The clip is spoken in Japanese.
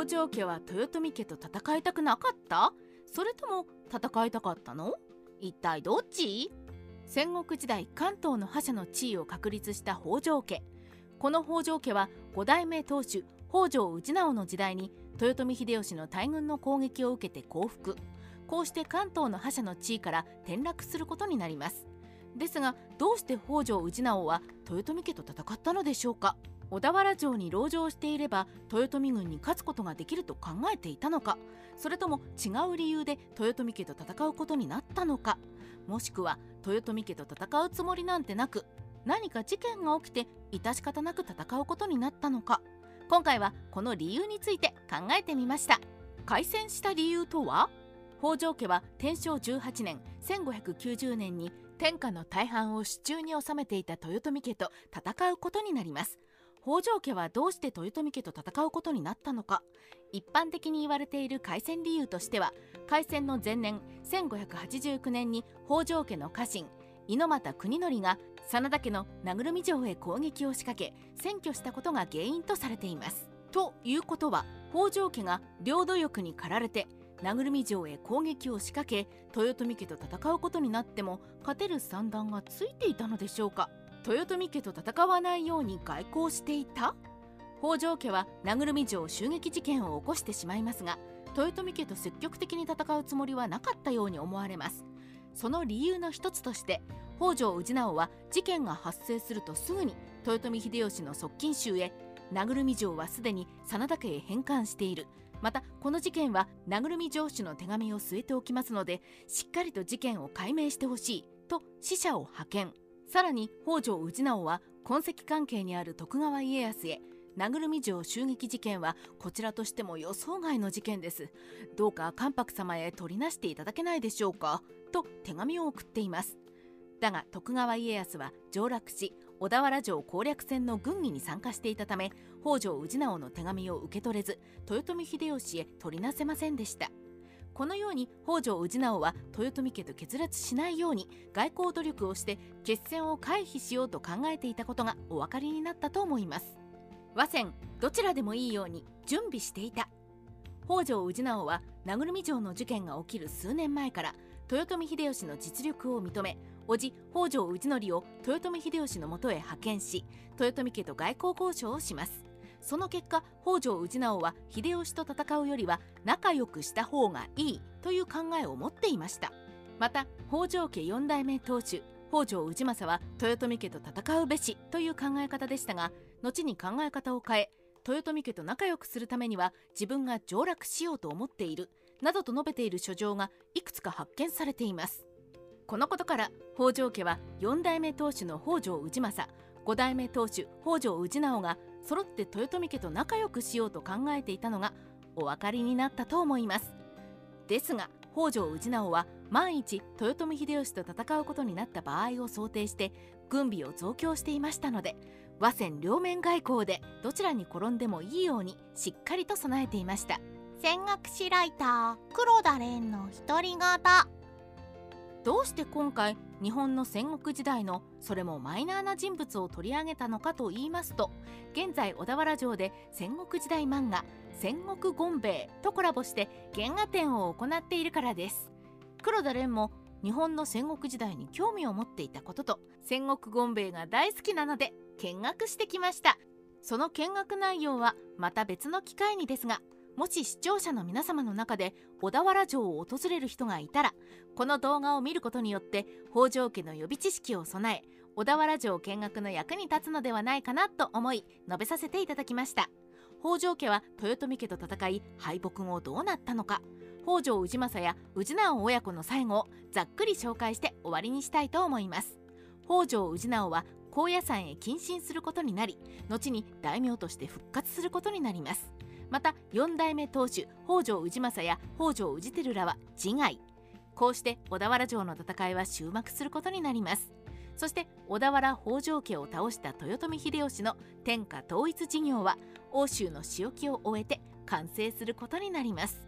北条家は豊臣家と戦いたくなかった？それとも戦いたかったの？一体どっち？戦国時代関東の覇者の地位を確立した北条家。この北条家は5代目当主北条氏直の時代に豊臣秀吉の大軍の攻撃を受けて降伏。こうして関東の覇者の地位から転落することになります。ですがどうして北条氏直は豊臣家と戦ったのでしょうか？小田原城に籠城していれば豊臣軍に勝つことができると考えていたのかそれとも違う理由で豊臣家と戦うことになったのかもしくは豊臣家と戦うつもりなんてなく何か事件が起きて致し方なく戦うことになったのか。今回はこの理由について考えてみました。開戦した理由とは？北条家は天正18年1590年に天下の大半を手中に収めていた豊臣家と戦うことになります。北条家はどうして豊臣家と戦うことになったのか。一般的に言われている開戦理由としては開戦の前年1589年に北条家の家臣猪俣国則が真田家の名車城へ攻撃を仕掛け占拠したことが原因とされています。ということは北条家が領土欲に駆られて名車城へ攻撃を仕掛け豊臣家と戦うことになっても勝てる算段がついていたのでしょうか。豊臣家と戦わないように外交していた？北条家は名車城襲撃事件を起こしてしまいますが豊臣家と積極的に戦うつもりはなかったように思われます。その理由の一つとして北条氏直は事件が発生するとすぐに豊臣秀吉の側近衆へ名車城はすでに真田家へ返還している。またこの事件は名車城主の手紙を据えておきますのでしっかりと事件を解明してほしいと使者を派遣。さらに北条氏直は痕跡関係にある徳川家康へ名車城襲撃事件はこちらとしても予想外の事件です。どうか関白様へ取りなしていただけないでしょうか？と手紙を送っています。だが徳川家康は上洛し小田原城攻略戦の軍議に参加していたため北条氏直の手紙を受け取れず豊臣秀吉へ取りなせませんでした。このように北条氏直は豊臣家と決裂しないように外交努力をして決戦を回避しようと考えていたことがお分かりになったと思います。和戦どちらでもいいように準備していた。北条氏直は名車城の事件が起きる数年前から豊臣秀吉の実力を認め叔父北条氏則を豊臣秀吉のもとへ派遣し豊臣家と外交交渉をします。その結果北条氏直は秀吉と戦うよりは仲良くした方がいいという考えを持っていました。また北条家4代目当主北条氏政は豊臣家と戦うべしという考え方でしたが後に考え方を変え豊臣家と仲良くするためには自分が上洛しようと思っているなどと述べている書状がいくつか発見されています。このことから北条家は4代目当主の北条氏政5代目当主北条氏直が揃って豊臣家と仲良くしようと考えていたのがお分かりになったと思います。ですが北条氏直は万一豊臣秀吉と戦うことになった場合を想定して軍備を増強していましたので和戦両面外交でどちらに転んでもいいようにしっかりと備えていました。戦国史ライター黒田蓮の独り言。どうして今回日本の戦国時代のそれもマイナーな人物を取り上げたのかと言いますと現在小田原城で戦国時代漫画「戦国ゴンベイ」とコラボして原画展を行っているからです。黒田蓮も日本の戦国時代に興味を持っていたことと戦国ゴンベイが大好きなので見学してきました。その見学内容はまた別の機会にですがもし視聴者の皆様の中で小田原城を訪れる人がいたらこの動画を見ることによって北条家の予備知識を備え小田原城見学の役に立つのではないかなと思い述べさせていただきました。北条家は豊臣家と戦い敗北後どうなったのか北条氏政や氏直親子の最後をざっくり紹介して終わりにしたいと思います。北条氏直は高野山へ謹慎することになり後に大名として復活することになります。また4代目当主北条氏政や北条氏輝らは自害。こうして小田原城の戦いは終幕することになります。そして小田原北条家を倒した豊臣秀吉の天下統一事業は欧州の仕置きを終えて完成することになります。